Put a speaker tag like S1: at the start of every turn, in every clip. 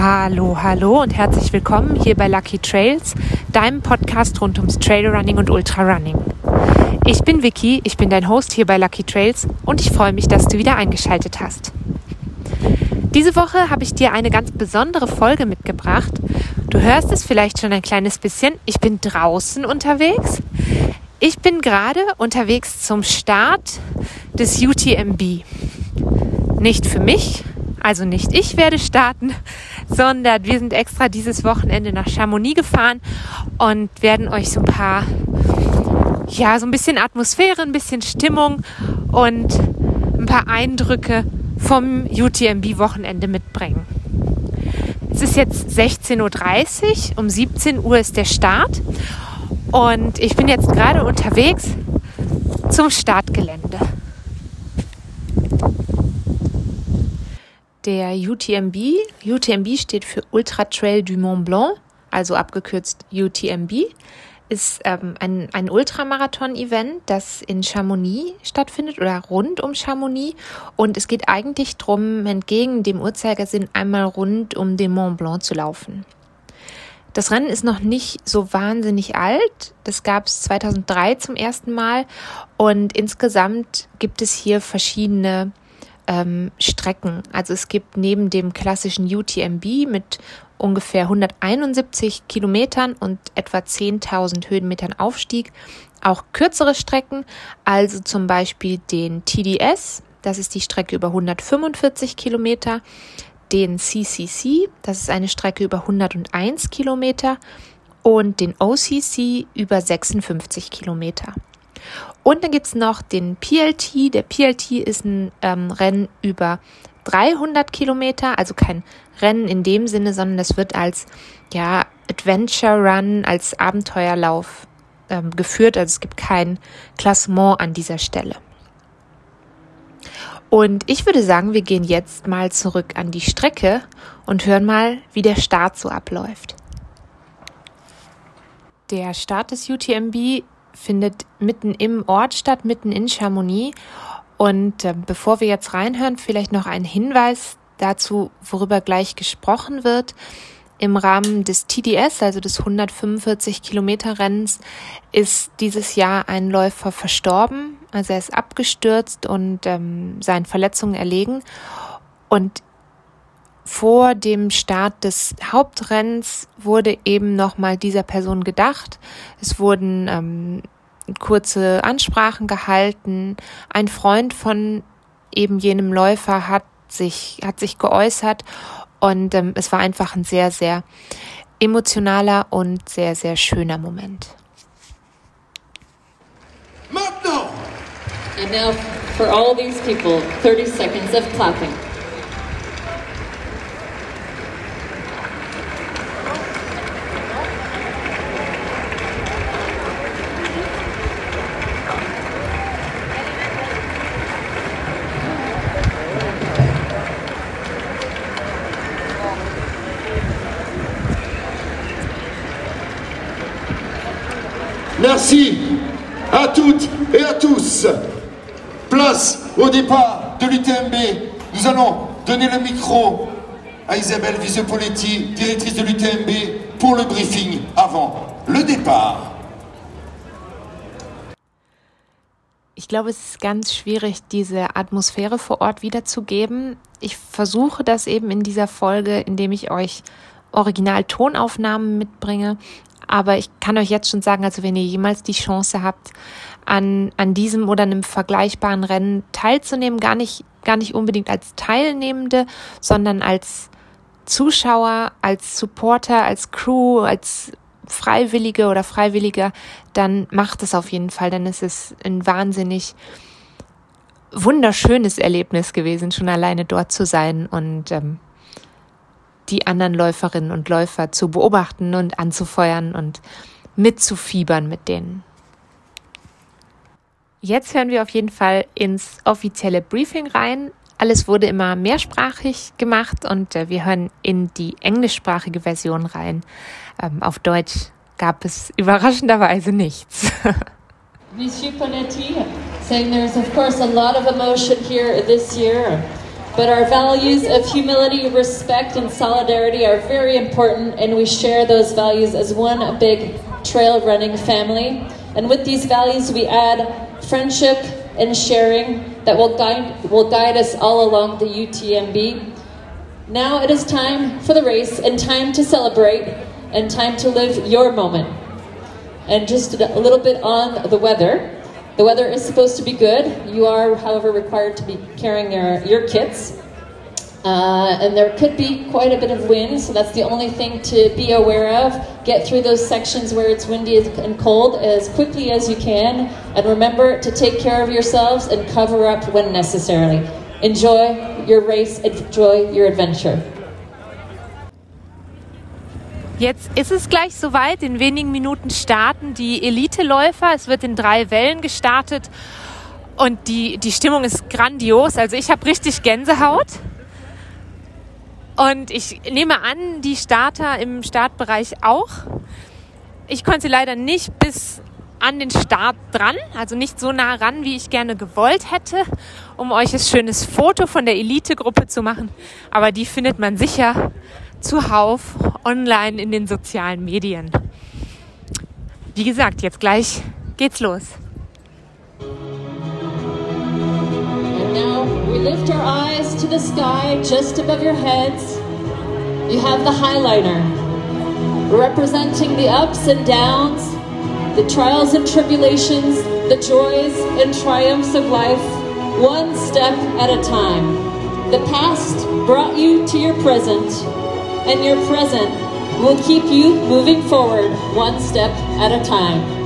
S1: Hallo, hallo und herzlich willkommen hier bei Lucky Trails, deinem Podcast rund ums Trailrunning und Ultrarunning. Ich bin Vicky, ich bin dein Host hier bei Lucky Trails und ich freue mich, dass du wieder eingeschaltet hast. Diese Woche habe ich dir eine ganz besondere Folge mitgebracht. Du hörst es vielleicht schon ein kleines bisschen. Ich bin draußen unterwegs. Ich bin gerade unterwegs zum Start des UTMB. Nicht für mich, also nicht ich werde starten, sondern wir sind extra dieses Wochenende nach Chamonix gefahren und werden euch so ein paar, ja, so ein bisschen Atmosphäre, ein bisschen Stimmung und ein paar Eindrücke vom UTMB-Wochenende mitbringen. Es ist jetzt 16.30 Uhr, um 17 Uhr ist der Start und ich bin jetzt gerade unterwegs zum Startgelände. Der UTMB. UTMB steht für Ultra Trail du Mont Blanc, also abgekürzt UTMB, ist ähm, ein, ein Ultramarathon-Event, das in Chamonix stattfindet oder rund um Chamonix. Und es geht eigentlich darum, entgegen dem Uhrzeigersinn einmal rund um den Mont Blanc zu laufen. Das Rennen ist noch nicht so wahnsinnig alt. Das gab es 2003 zum ersten Mal. Und insgesamt gibt es hier verschiedene ähm, Strecken. Also es gibt neben dem klassischen UTMB mit ungefähr 171 Kilometern und etwa 10.000 Höhenmetern Aufstieg auch kürzere Strecken, also zum Beispiel den TDS, das ist die Strecke über 145 Kilometer, den CCC, das ist eine Strecke über 101 Kilometer und den OCC über 56 Kilometer. Und dann gibt es noch den PLT. Der PLT ist ein ähm, Rennen über 300 Kilometer, also kein Rennen in dem Sinne, sondern das wird als ja, Adventure Run, als Abenteuerlauf ähm, geführt. Also es gibt kein Klassement an dieser Stelle. Und ich würde sagen, wir gehen jetzt mal zurück an die Strecke und hören mal, wie der Start so abläuft. Der Start des UTMB findet mitten im Ort statt, mitten in Chamonix. Und äh, bevor wir jetzt reinhören, vielleicht noch ein Hinweis dazu, worüber gleich gesprochen wird. Im Rahmen des TDS, also des 145 Kilometer Rennens, ist dieses Jahr ein Läufer verstorben. Also er ist abgestürzt und ähm, seinen Verletzungen erlegen. Und vor dem Start des Hauptrennens wurde eben nochmal dieser Person gedacht. Es wurden ähm, kurze Ansprachen gehalten. Ein Freund von eben jenem Läufer hat sich, hat sich geäußert und ähm, es war einfach ein sehr, sehr emotionaler und sehr, sehr schöner Moment.
S2: And now for all these people, 30 seconds of clapping.
S3: Merci à toutes et à tous. Place au départ de l'UTMB. Nous allons donner le micro à Isabelle Visepoletti, directrice de l'UTMB, pour le briefing avant le départ.
S1: Ich glaube, es ist ganz schwierig, diese Atmosphäre vor Ort wiederzugeben. Ich versuche das eben in dieser Folge, indem ich euch Original-Tonaufnahmen mitbringe. Aber ich kann euch jetzt schon sagen, also wenn ihr jemals die Chance habt, an, an diesem oder einem vergleichbaren Rennen teilzunehmen, gar nicht, gar nicht unbedingt als Teilnehmende, sondern als Zuschauer, als Supporter, als Crew, als Freiwillige oder Freiwilliger, dann macht es auf jeden Fall, denn es ist ein wahnsinnig wunderschönes Erlebnis gewesen, schon alleine dort zu sein und ähm, die anderen Läuferinnen und Läufer zu beobachten und anzufeuern und mitzufiebern mit denen. Jetzt hören wir auf jeden Fall ins offizielle Briefing rein. Alles wurde immer mehrsprachig gemacht und äh, wir hören in die englischsprachige Version rein. Ähm, auf Deutsch gab es überraschenderweise nichts.
S2: Monsieur Panetti saying there's of course a lot of emotion here this year. But our values of humility, respect, and solidarity are very important, and we share those values as one big trail running family. And with these values, we add friendship and sharing that will guide, will guide us all along the UTMB. Now it is time for the race and time to celebrate and time to live your moment. And just a little bit on the weather. The weather is supposed to be good. You are, however, required to be carrying your, your kits. Uh, and there could be quite a bit of wind, so that's the only thing to be aware of. Get through those sections where it's windy and cold as quickly as you can, and remember to take care of yourselves and cover up when necessary. Enjoy your race, enjoy your adventure.
S1: Jetzt ist es gleich soweit. In wenigen Minuten starten die Eliteläufer. Es wird in drei Wellen gestartet und die, die Stimmung ist grandios. Also ich habe richtig Gänsehaut. Und ich nehme an, die Starter im Startbereich auch. Ich konnte leider nicht bis an den Start dran, also nicht so nah ran, wie ich gerne gewollt hätte, um euch ein schönes Foto von der Elite-Gruppe zu machen. Aber die findet man sicher zuhauf online in den sozialen Medien. Wie gesagt, jetzt gleich geht's los.
S2: We lift our eyes to the sky just above your heads. You have the highliner, representing the ups and downs, the trials and tribulations, the joys and triumphs of life, one step at a time. The past brought you to your present, and your present will keep you moving forward one step at a time.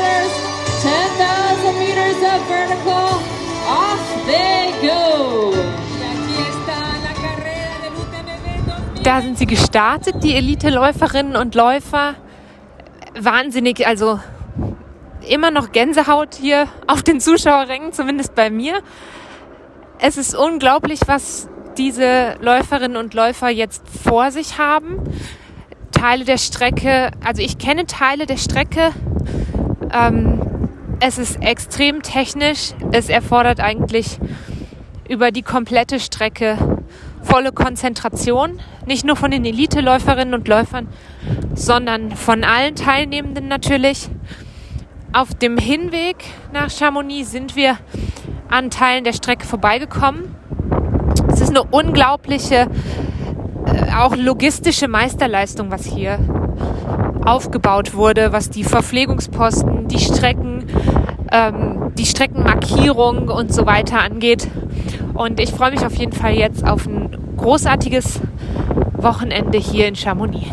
S2: Kilometers, 10,000 meters of vertical. Off they go.
S1: Da sind sie gestartet, die Elite-Läuferinnen und Läufer. Wahnsinnig, also immer noch Gänsehaut hier auf den Zuschauerrängen, zumindest bei mir. Es ist unglaublich, was diese Läuferinnen und Läufer jetzt vor sich haben. Teile der Strecke, also ich kenne Teile der Strecke. Ähm, es ist extrem technisch. Es erfordert eigentlich über die komplette Strecke volle Konzentration. Nicht nur von den Elite-Läuferinnen und Läufern, sondern von allen Teilnehmenden natürlich. Auf dem Hinweg nach Chamonix sind wir an Teilen der Strecke vorbeigekommen. Es ist eine unglaubliche, äh, auch logistische Meisterleistung, was hier aufgebaut wurde, was die Verpflegungsposten, die Strecken, ähm, die Streckenmarkierung und so weiter angeht. Und ich freue mich auf jeden Fall jetzt auf ein großartiges Wochenende hier in Chamonix.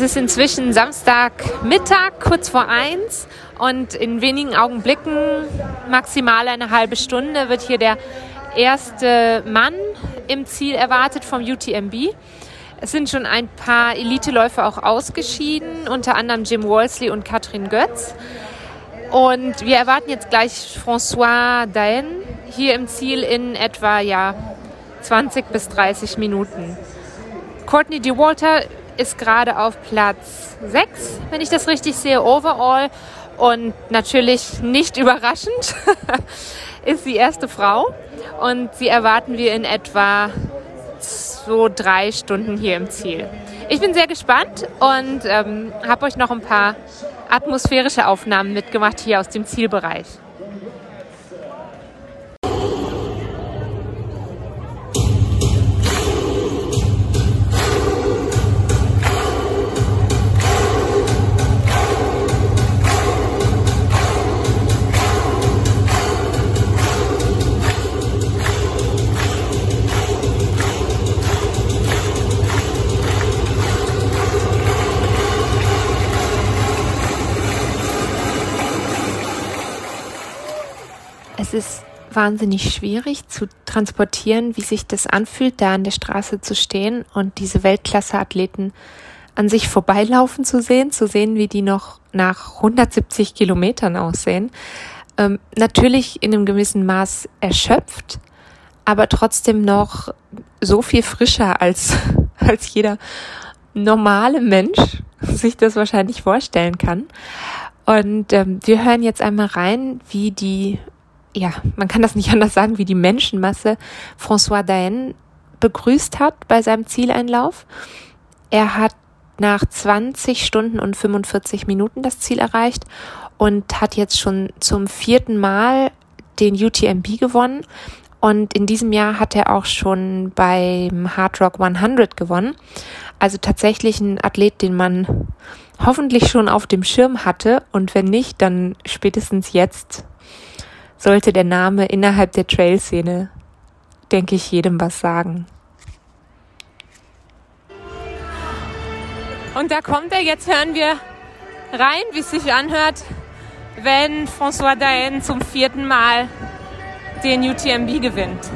S1: Es ist inzwischen Samstagmittag, kurz vor eins und in wenigen Augenblicken, maximal eine halbe Stunde, wird hier der erste Mann im Ziel erwartet vom UTMB. Es sind schon ein paar Eliteläufer auch ausgeschieden, unter anderem Jim Wolseley und Katrin Götz. Und wir erwarten jetzt gleich François Daen hier im Ziel in etwa ja, 20 bis 30 Minuten. Courtney DeWalter ist gerade auf Platz 6, wenn ich das richtig sehe, overall. Und natürlich nicht überraschend ist die erste Frau. Und sie erwarten wir in etwa so drei Stunden hier im Ziel. Ich bin sehr gespannt und ähm, habe euch noch ein paar atmosphärische Aufnahmen mitgemacht hier aus dem Zielbereich. Wahnsinnig schwierig zu transportieren, wie sich das anfühlt, da an der Straße zu stehen und diese Weltklasse-Athleten an sich vorbeilaufen zu sehen, zu sehen, wie die noch nach 170 Kilometern aussehen. Ähm, natürlich in einem gewissen Maß erschöpft, aber trotzdem noch so viel frischer als, als jeder normale Mensch sich das wahrscheinlich vorstellen kann. Und ähm, wir hören jetzt einmal rein, wie die ja, man kann das nicht anders sagen, wie die Menschenmasse François Daen begrüßt hat bei seinem Zieleinlauf. Er hat nach 20 Stunden und 45 Minuten das Ziel erreicht und hat jetzt schon zum vierten Mal den UTMB gewonnen. Und in diesem Jahr hat er auch schon beim Hard Rock 100 gewonnen. Also tatsächlich ein Athlet, den man hoffentlich schon auf dem Schirm hatte. Und wenn nicht, dann spätestens jetzt sollte der Name innerhalb der Trail-Szene, denke ich, jedem was sagen. Und da kommt er, jetzt hören wir rein, wie es sich anhört, wenn François Daen zum vierten Mal den UTMB gewinnt.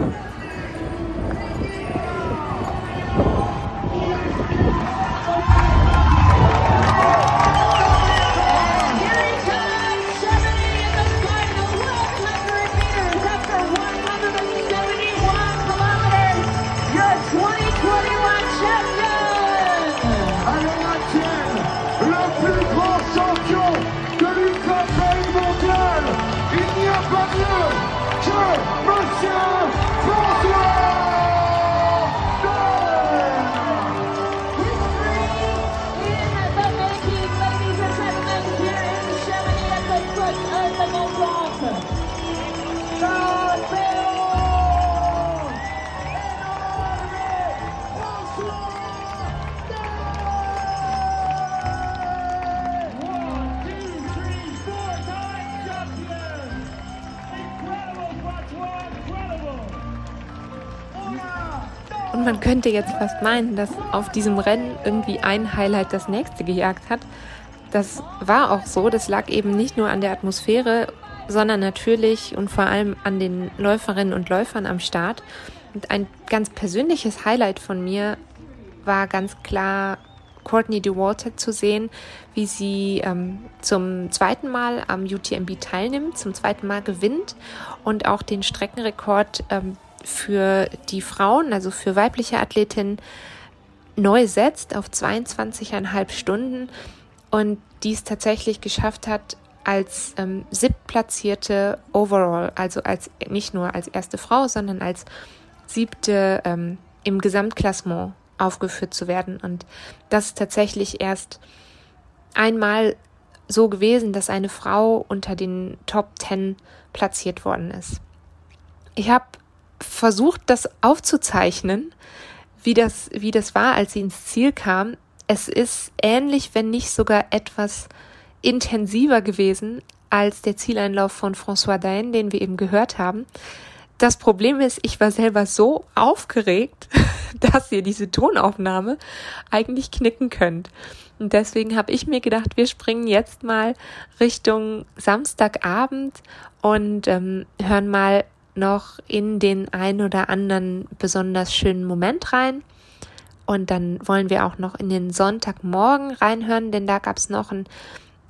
S1: from you Monsieur Francois! Man könnte jetzt fast meinen, dass auf diesem Rennen irgendwie ein Highlight das nächste gejagt hat. Das war auch so. Das lag eben nicht nur an der Atmosphäre, sondern natürlich und vor allem an den Läuferinnen und Läufern am Start. Und ein ganz persönliches Highlight von mir war ganz klar Courtney DeWalter zu sehen, wie sie ähm, zum zweiten Mal am UTMB teilnimmt, zum zweiten Mal gewinnt und auch den Streckenrekord ähm, für die Frauen, also für weibliche Athletinnen, neu setzt auf 22,5 Stunden und dies tatsächlich geschafft hat als ähm, siebtplatzierte Overall, also als nicht nur als erste Frau, sondern als siebte ähm, im Gesamtklassement aufgeführt zu werden. Und das ist tatsächlich erst einmal so gewesen, dass eine Frau unter den Top 10 platziert worden ist. Ich habe versucht, das aufzuzeichnen, wie das, wie das war, als sie ins Ziel kam. Es ist ähnlich, wenn nicht sogar etwas intensiver gewesen als der Zieleinlauf von François Dain, den wir eben gehört haben. Das Problem ist, ich war selber so aufgeregt, dass ihr diese Tonaufnahme eigentlich knicken könnt. Und deswegen habe ich mir gedacht, wir springen jetzt mal Richtung Samstagabend und ähm, hören mal noch in den ein oder anderen besonders schönen Moment rein. Und dann wollen wir auch noch in den Sonntagmorgen reinhören, denn da gab es noch ein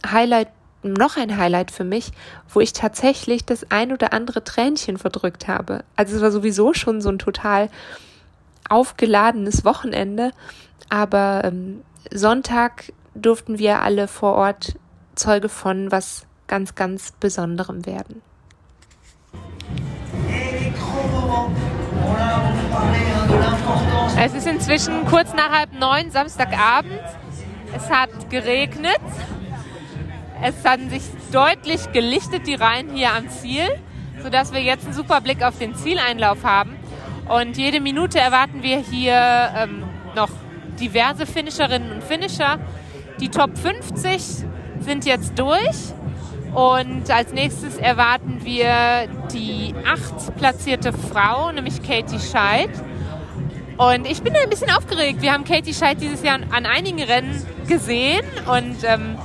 S1: Highlight, noch ein Highlight für mich, wo ich tatsächlich das ein oder andere Tränchen verdrückt habe. Also es war sowieso schon so ein total aufgeladenes Wochenende, aber ähm, Sonntag durften wir alle vor Ort Zeuge von was ganz, ganz Besonderem werden. Es ist inzwischen kurz nach halb neun Samstagabend. Es hat geregnet. Es haben sich deutlich gelichtet, die Reihen hier am Ziel, sodass wir jetzt einen super Blick auf den Zieleinlauf haben. Und jede Minute erwarten wir hier ähm, noch diverse Finisherinnen und Finisher. Die Top 50 sind jetzt durch. Und als nächstes erwarten wir die acht platzierte Frau, nämlich Katie Scheid. Und ich bin ein bisschen aufgeregt. Wir haben Katie Scheid dieses Jahr an einigen Rennen gesehen. Und ähm,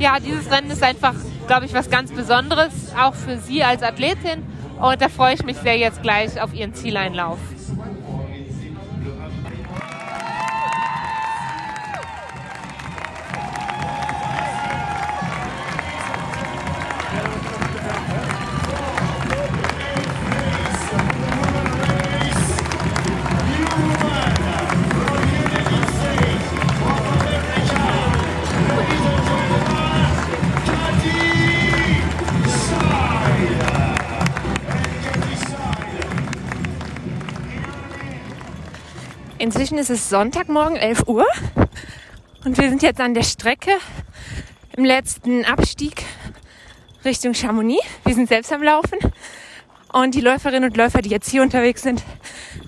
S1: ja, dieses Rennen ist einfach, glaube ich, was ganz Besonderes, auch für sie als Athletin. Und da freue ich mich sehr jetzt gleich auf ihren Zieleinlauf. Inzwischen ist es Sonntagmorgen, 11 Uhr. Und wir sind jetzt an der Strecke im letzten Abstieg Richtung Chamonix. Wir sind selbst am Laufen. Und die Läuferinnen und Läufer, die jetzt hier unterwegs sind,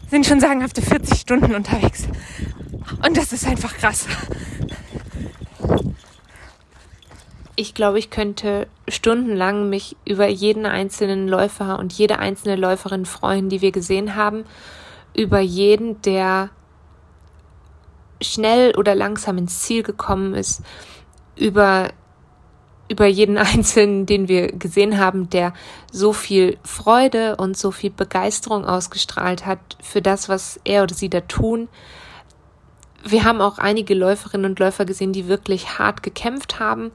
S1: sind schon sagenhafte 40 Stunden unterwegs. Und das ist einfach krass. Ich glaube, ich könnte stundenlang mich über jeden einzelnen Läufer und jede einzelne Läuferin freuen, die wir gesehen haben. Über jeden, der schnell oder langsam ins Ziel gekommen ist, über, über jeden Einzelnen, den wir gesehen haben, der so viel Freude und so viel Begeisterung ausgestrahlt hat für das, was er oder sie da tun. Wir haben auch einige Läuferinnen und Läufer gesehen, die wirklich hart gekämpft haben.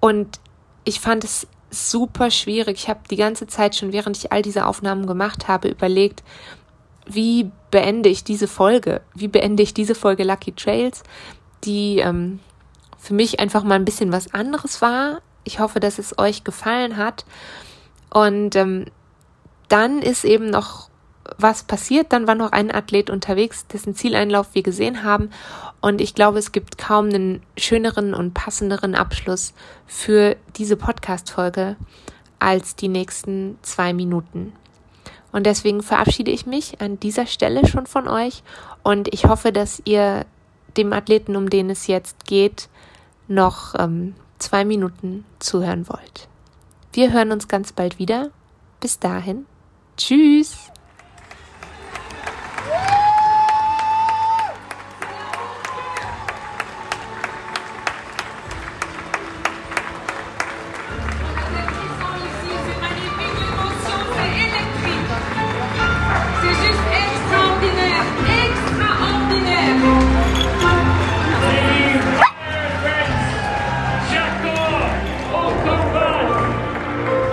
S1: Und ich fand es super schwierig. Ich habe die ganze Zeit schon, während ich all diese Aufnahmen gemacht habe, überlegt, wie beende ich diese Folge? Wie beende ich diese Folge Lucky Trails, die ähm, für mich einfach mal ein bisschen was anderes war. Ich hoffe, dass es euch gefallen hat. Und ähm, dann ist eben noch was passiert. Dann war noch ein Athlet unterwegs, dessen Zieleinlauf wir gesehen haben. Und ich glaube, es gibt kaum einen schöneren und passenderen Abschluss für diese Podcast-Folge als die nächsten zwei Minuten. Und deswegen verabschiede ich mich an dieser Stelle schon von euch und ich hoffe, dass ihr dem Athleten, um den es jetzt geht, noch ähm, zwei Minuten zuhören wollt. Wir hören uns ganz bald wieder. Bis dahin. Tschüss.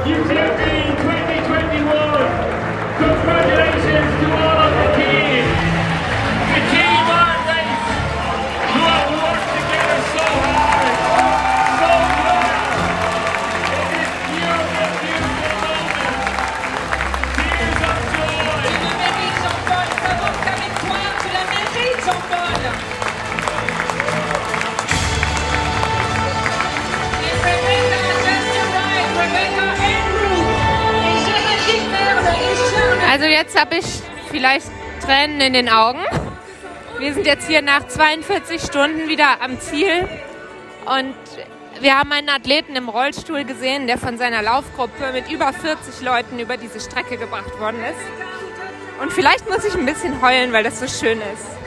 S1: Also Tränen in den Augen. Wir sind jetzt hier nach 42 Stunden wieder am Ziel und wir haben einen Athleten im Rollstuhl gesehen, der von seiner Laufgruppe mit über 40 Leuten über diese Strecke gebracht worden ist. Und vielleicht muss ich ein bisschen heulen, weil das so schön ist.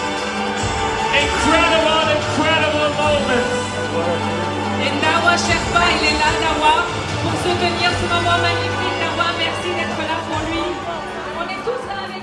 S4: incredible, incredible moments.
S5: Et Nawa Sherpa, il est là, Nawa, pour soutenir ce moment magnifique. Nawa, merci d'être là pour lui. On est tous là avec